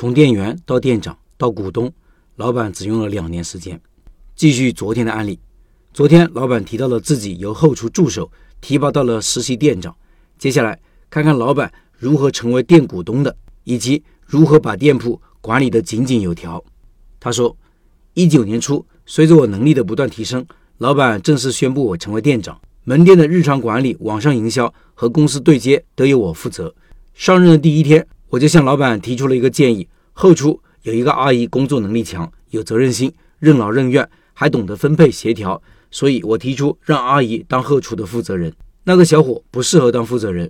从店员到店长到股东，老板只用了两年时间。继续昨天的案例，昨天老板提到了自己由后厨助手提拔到了实习店长。接下来看看老板如何成为店股东的，以及如何把店铺管理得井井有条。他说，一九年初，随着我能力的不断提升，老板正式宣布我成为店长，门店的日常管理、网上营销和公司对接都由我负责。上任的第一天。我就向老板提出了一个建议：后厨有一个阿姨，工作能力强，有责任心，任劳任怨，还懂得分配协调。所以我提出让阿姨当后厨的负责人。那个小伙不适合当负责人，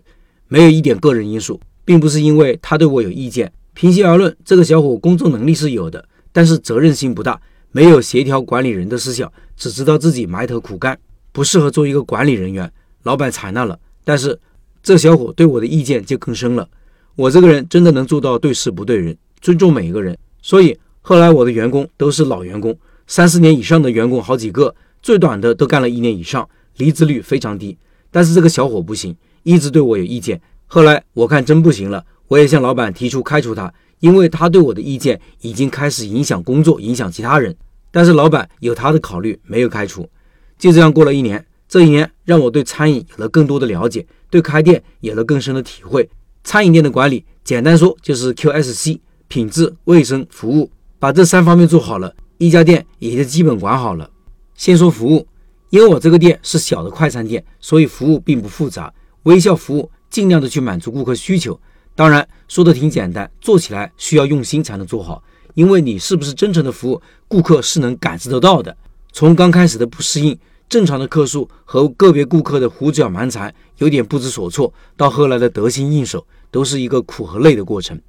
没有一点个人因素，并不是因为他对我有意见。平心而论，这个小伙工作能力是有的，但是责任心不大，没有协调管理人的思想，只知道自己埋头苦干，不适合做一个管理人员。老板采纳了，但是这小伙对我的意见就更深了。我这个人真的能做到对事不对人，尊重每一个人。所以后来我的员工都是老员工，三四年以上的员工好几个，最短的都干了一年以上，离职率非常低。但是这个小伙不行，一直对我有意见。后来我看真不行了，我也向老板提出开除他，因为他对我的意见已经开始影响工作，影响其他人。但是老板有他的考虑，没有开除。就这样过了一年，这一年让我对餐饮有了更多的了解，对开店有了更深的体会。餐饮店的管理，简单说就是 QSC，品质、卫生、服务，把这三方面做好了，一家店也就基本管好了。先说服务，因为我这个店是小的快餐店，所以服务并不复杂，微笑服务，尽量的去满足顾客需求。当然说的挺简单，做起来需要用心才能做好，因为你是不是真诚的服务，顾客是能感知得到的。从刚开始的不适应。正常的客数和个别顾客的胡搅蛮缠，有点不知所措，到后来的得心应手，都是一个苦和累的过程。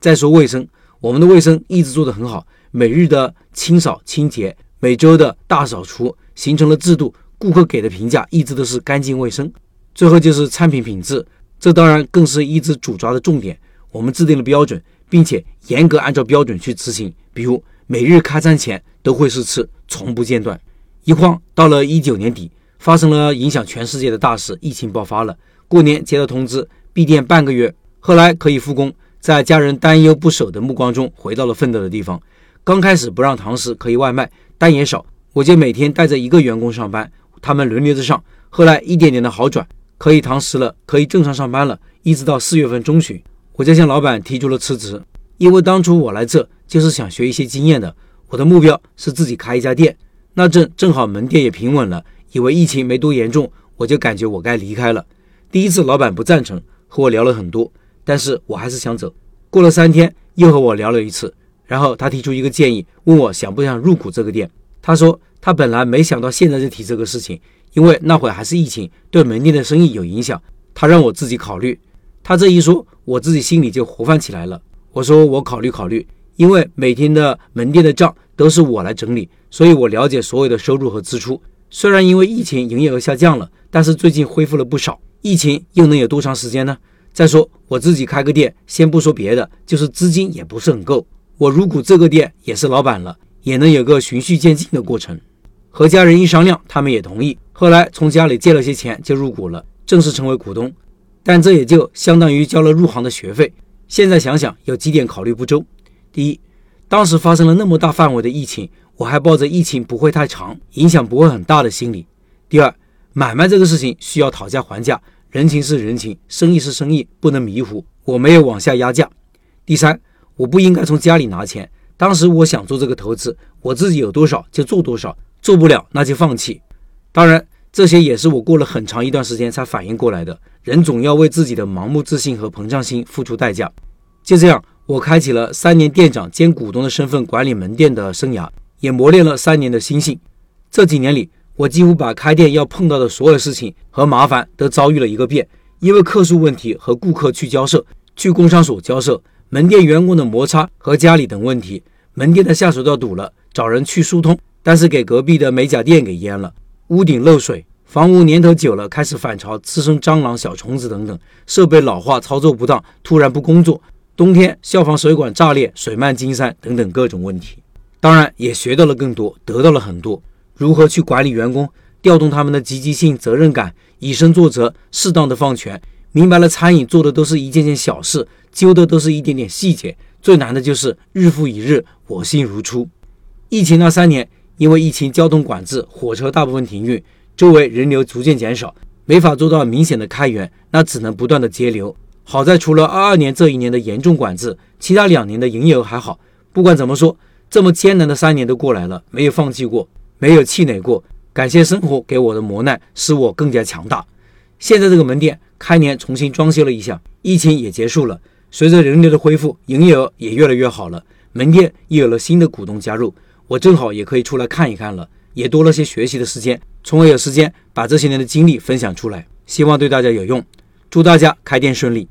再说卫生，我们的卫生一直做得很好，每日的清扫清洁，每周的大扫除，形成了制度，顾客给的评价一直都是干净卫生。最后就是产品品质，这当然更是一直主抓的重点。我们制定了标准，并且严格按照标准去执行，比如每日开餐前都会试吃，从不间断。一晃到了一九年底，发生了影响全世界的大事，疫情爆发了。过年接到通知，闭店半个月，后来可以复工。在家人担忧不舍的目光中，回到了奋斗的地方。刚开始不让堂食，可以外卖，单也少，我就每天带着一个员工上班，他们轮流着上。后来一点点的好转，可以堂食了，可以正常上班了。一直到四月份中旬，我就向老板提出了辞职，因为当初我来这就是想学一些经验的，我的目标是自己开一家店。那正正好门店也平稳了，以为疫情没多严重，我就感觉我该离开了。第一次老板不赞成，和我聊了很多，但是我还是想走。过了三天，又和我聊了一次，然后他提出一个建议，问我想不想入股这个店。他说他本来没想到现在就提这个事情，因为那会儿还是疫情，对门店的生意有影响。他让我自己考虑。他这一说，我自己心里就活泛起来了。我说我考虑考虑，因为每天的门店的账都是我来整理。所以我了解所有的收入和支出。虽然因为疫情营业额下降了，但是最近恢复了不少。疫情又能有多长时间呢？再说我自己开个店，先不说别的，就是资金也不是很够。我入股这个店也是老板了，也能有个循序渐进的过程。和家人一商量，他们也同意。后来从家里借了些钱就入股了，正式成为股东。但这也就相当于交了入行的学费。现在想想，有几点考虑不周：第一，当时发生了那么大范围的疫情。我还抱着疫情不会太长，影响不会很大的心理。第二，买卖这个事情需要讨价还价，人情是人情，生意是生意，不能迷糊。我没有往下压价。第三，我不应该从家里拿钱。当时我想做这个投资，我自己有多少就做多少，做不了那就放弃。当然，这些也是我过了很长一段时间才反应过来的。人总要为自己的盲目自信和膨胀心付出代价。就这样，我开启了三年店长兼股东的身份管理门店的生涯。也磨练了三年的心性。这几年里，我几乎把开店要碰到的所有事情和麻烦都遭遇了一个遍。因为客诉问题和顾客去交涉，去工商所交涉，门店员工的摩擦和家里等问题，门店的下水道堵了，找人去疏通，但是给隔壁的美甲店给淹了，屋顶漏水，房屋年头久了开始反潮，滋生蟑螂、小虫子等等，设备老化操作不当，突然不工作，冬天消防水管炸裂，水漫金山等等各种问题。当然也学到了更多，得到了很多。如何去管理员工，调动他们的积极性、责任感，以身作则，适当的放权。明白了，餐饮做的都是一件件小事，揪的都是一点点细节，最难的就是日复一日，我心如初。疫情那三年，因为疫情交通管制，火车大部分停运，周围人流逐渐减少，没法做到明显的开源，那只能不断的节流。好在除了二二年这一年的严重管制，其他两年的营业额还好。不管怎么说，这么艰难的三年都过来了，没有放弃过，没有气馁过。感谢生活给我的磨难，使我更加强大。现在这个门店开年重新装修了一下，疫情也结束了。随着人流的恢复，营业额也越来越好了，门店又有了新的股东加入，我正好也可以出来看一看了，也多了些学习的时间，从而有时间把这些年的经历分享出来，希望对大家有用。祝大家开店顺利！